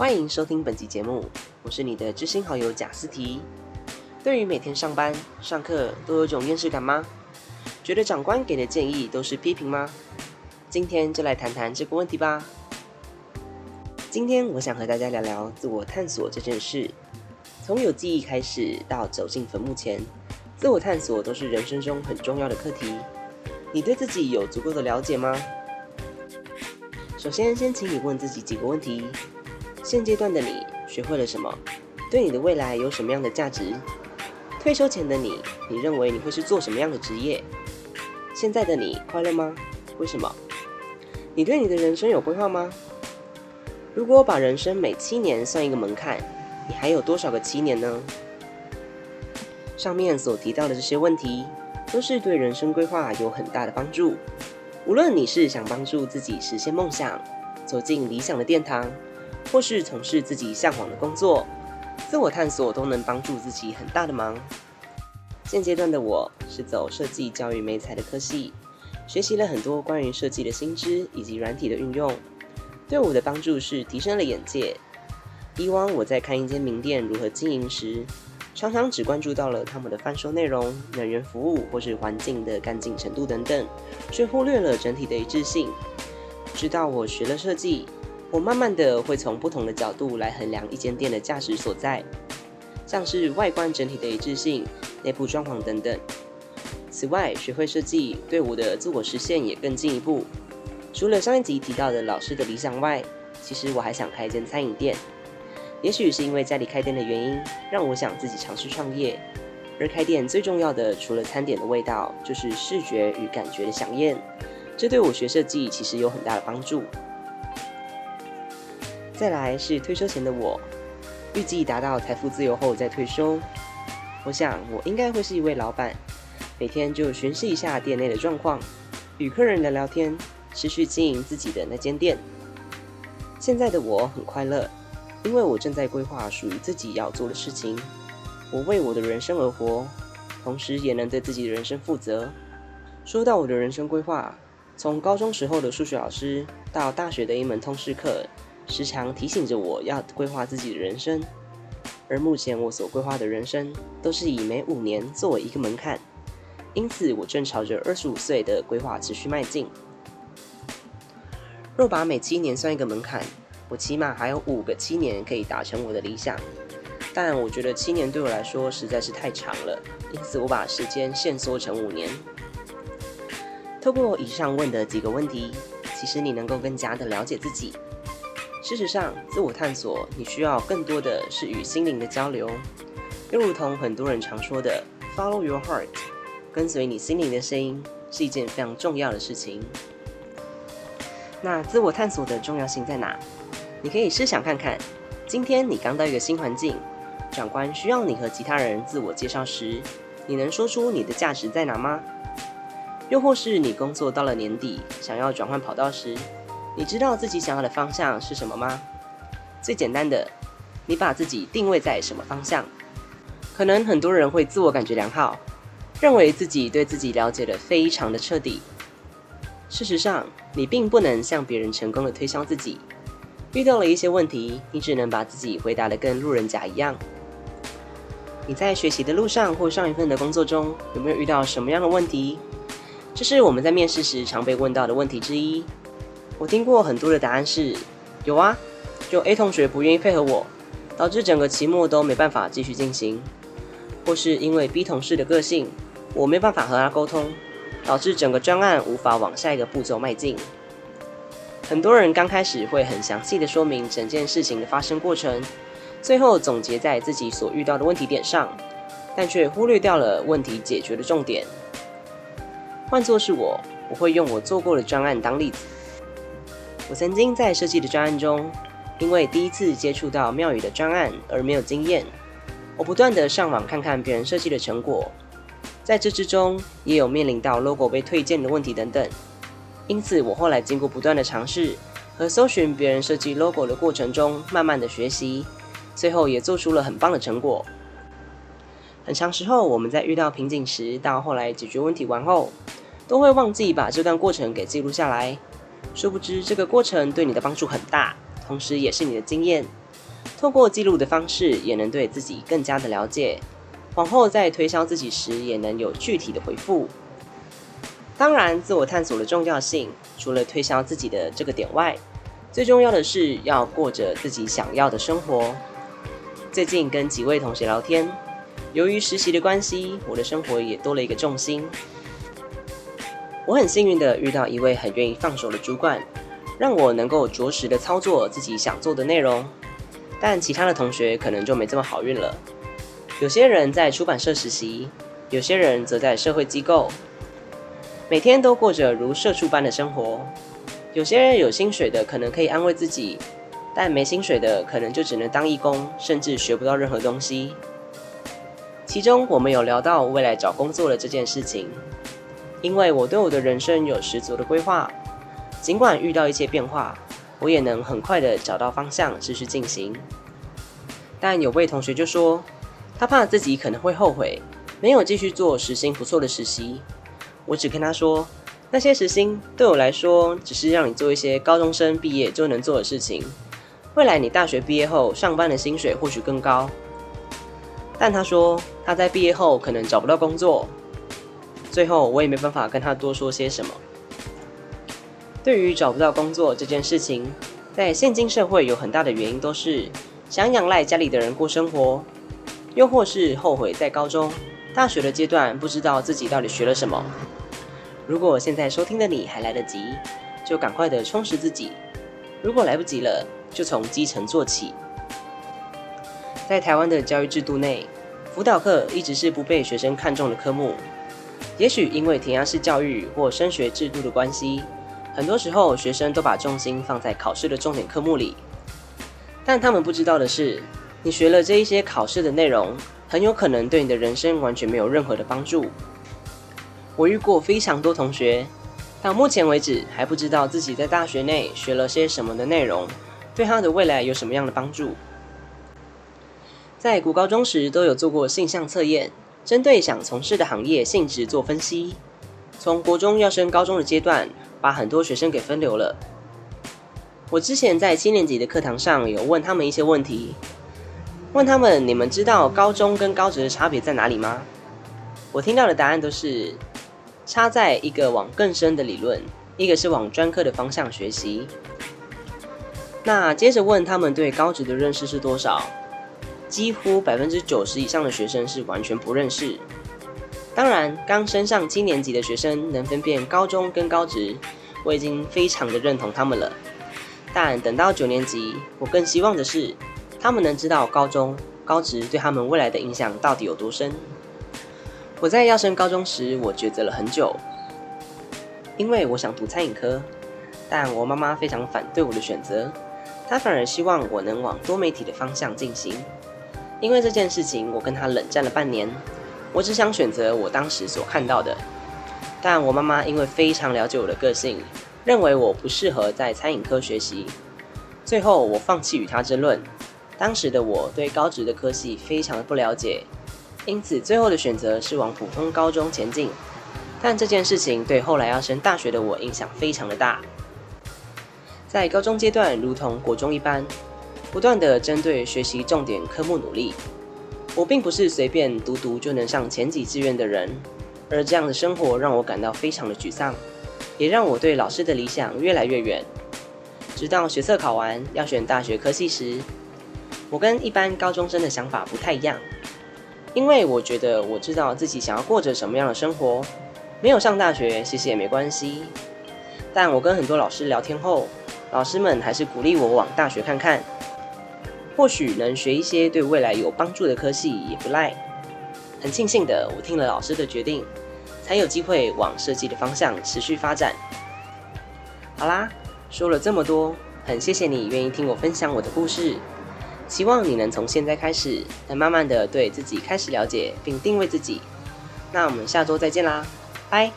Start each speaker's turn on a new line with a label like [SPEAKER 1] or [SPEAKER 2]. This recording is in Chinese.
[SPEAKER 1] 欢迎收听本集节目，我是你的知心好友贾思提。对于每天上班、上课都有种厌世感吗？觉得长官给的建议都是批评吗？今天就来谈谈这个问题吧。今天我想和大家聊聊自我探索这件事。从有记忆开始到走进坟墓前，自我探索都是人生中很重要的课题。你对自己有足够的了解吗？首先，先请你问自己几个问题：现阶段的你学会了什么？对你的未来有什么样的价值？退休前的你，你认为你会是做什么样的职业？现在的你快乐吗？为什么？你对你的人生有规划吗？如果把人生每七年算一个门槛，你还有多少个七年呢？上面所提到的这些问题。都是对人生规划有很大的帮助。无论你是想帮助自己实现梦想，走进理想的殿堂，或是从事自己向往的工作，自我探索都能帮助自己很大的忙。现阶段的我是走设计教育美彩的科系，学习了很多关于设计的新知以及软体的运用，对我的帮助是提升了眼界。以往我在看一间名店如何经营时，常常只关注到了他们的贩售内容、人员服务或是环境的干净程度等等，却忽略了整体的一致性。直到我学了设计，我慢慢的会从不同的角度来衡量一间店的价值所在，像是外观整体的一致性、内部装潢等等。此外，学会设计对我的自我实现也更进一步。除了上一集提到的老师的理想外，其实我还想开一间餐饮店。也许是因为家里开店的原因，让我想自己尝试创业。而开店最重要的，除了餐点的味道，就是视觉与感觉的响艳。这对我学设计其实有很大的帮助。再来是退休前的我，预计达到财富自由后再退休。我想我应该会是一位老板，每天就巡视一下店内的状况，与客人聊聊天，持续经营自己的那间店。现在的我很快乐。因为我正在规划属于自己要做的事情，我为我的人生而活，同时也能对自己的人生负责。说到我的人生规划，从高中时候的数学老师到大学的一门通识课，时常提醒着我要规划自己的人生。而目前我所规划的人生，都是以每五年作为一个门槛，因此我正朝着二十五岁的规划持续迈进。若把每七年算一个门槛。我起码还有五个七年可以达成我的理想，但我觉得七年对我来说实在是太长了，因此我把时间限缩成五年。透过以上问的几个问题，其实你能够更加的了解自己。事实上，自我探索你需要更多的是与心灵的交流，又如同很多人常说的 “follow your heart”，跟随你心灵的声音是一件非常重要的事情。那自我探索的重要性在哪？你可以试想看看，今天你刚到一个新环境，长官需要你和其他人自我介绍时，你能说出你的价值在哪吗？又或是你工作到了年底，想要转换跑道时，你知道自己想要的方向是什么吗？最简单的，你把自己定位在什么方向？可能很多人会自我感觉良好，认为自己对自己了解的非常的彻底。事实上，你并不能向别人成功的推销自己。遇到了一些问题，你只能把自己回答的跟路人甲一样。你在学习的路上或上一份的工作中，有没有遇到什么样的问题？这是我们在面试时常被问到的问题之一。我听过很多的答案是：有啊，就 A 同学不愿意配合我，导致整个期末都没办法继续进行；或是因为 B 同事的个性，我没办法和他沟通，导致整个专案无法往下一个步骤迈进。很多人刚开始会很详细的说明整件事情的发生过程，最后总结在自己所遇到的问题点上，但却忽略掉了问题解决的重点。换作是我，我会用我做过的专案当例子。我曾经在设计的专案中，因为第一次接触到庙宇的专案而没有经验，我不断的上网看看别人设计的成果，在这之中也有面临到 logo 被推荐的问题等等。因此，我后来经过不断的尝试和搜寻别人设计 logo 的过程中，慢慢的学习，最后也做出了很棒的成果。很长时候，我们在遇到瓶颈时，到后来解决问题完后，都会忘记把这段过程给记录下来。殊不知，这个过程对你的帮助很大，同时也是你的经验。透过记录的方式，也能对自己更加的了解，往后在推销自己时，也能有具体的回复。当然，自我探索的重要性，除了推销自己的这个点外，最重要的是要过着自己想要的生活。最近跟几位同学聊天，由于实习的关系，我的生活也多了一个重心。我很幸运的遇到一位很愿意放手的主管，让我能够着实的操作自己想做的内容。但其他的同学可能就没这么好运了。有些人在出版社实习，有些人则在社会机构，每天都过着如社畜般的生活。有些人有薪水的可能可以安慰自己，但没薪水的可能就只能当义工，甚至学不到任何东西。其中我们有聊到未来找工作的这件事情，因为我对我的人生有十足的规划，尽管遇到一些变化。我也能很快的找到方向，继续进行。但有位同学就说，他怕自己可能会后悔，没有继续做时薪不错的实习。我只跟他说，那些时薪对我来说，只是让你做一些高中生毕业就能做的事情。未来你大学毕业后上班的薪水或许更高。但他说他在毕业后可能找不到工作。最后我也没办法跟他多说些什么。对于找不到工作这件事情，在现今社会有很大的原因都是想仰赖家里的人过生活，又或是后悔在高中、大学的阶段不知道自己到底学了什么。如果现在收听的你还来得及，就赶快的充实自己；如果来不及了，就从基层做起。在台湾的教育制度内，辅导课一直是不被学生看重的科目，也许因为填鸭式教育或升学制度的关系。很多时候，学生都把重心放在考试的重点科目里，但他们不知道的是，你学了这一些考试的内容，很有可能对你的人生完全没有任何的帮助。我遇过非常多同学，到目前为止还不知道自己在大学内学了些什么的内容，对他的未来有什么样的帮助。在古高中时都有做过性向测验，针对想从事的行业性质做分析。从国中要升高中的阶段。把很多学生给分流了。我之前在七年级的课堂上有问他们一些问题，问他们：你们知道高中跟高职的差别在哪里吗？我听到的答案都是差在一个往更深的理论，一个是往专科的方向学习。那接着问他们对高职的认识是多少？几乎百分之九十以上的学生是完全不认识。当然，刚升上七年级的学生能分辨高中跟高职，我已经非常的认同他们了。但等到九年级，我更希望的是，他们能知道高中、高职对他们未来的影响到底有多深。我在要升高中时，我抉择了很久，因为我想读餐饮科，但我妈妈非常反对我的选择，她反而希望我能往多媒体的方向进行。因为这件事情，我跟她冷战了半年。我只想选择我当时所看到的，但我妈妈因为非常了解我的个性，认为我不适合在餐饮科学习。最后，我放弃与她争论。当时的我对高职的科系非常的不了解，因此最后的选择是往普通高中前进。但这件事情对后来要升大学的我影响非常的大。在高中阶段，如同国中一般，不断的针对学习重点科目努力。我并不是随便读读就能上前几志愿的人，而这样的生活让我感到非常的沮丧，也让我对老师的理想越来越远。直到学测考完要选大学科系时，我跟一般高中生的想法不太一样，因为我觉得我知道自己想要过着什么样的生活，没有上大学其实也没关系。但我跟很多老师聊天后，老师们还是鼓励我往大学看看。或许能学一些对未来有帮助的科系也不赖。很庆幸的，我听了老师的决定，才有机会往设计的方向持续发展。好啦，说了这么多，很谢谢你愿意听我分享我的故事。希望你能从现在开始，能慢慢的对自己开始了解并定位自己。那我们下周再见啦，拜。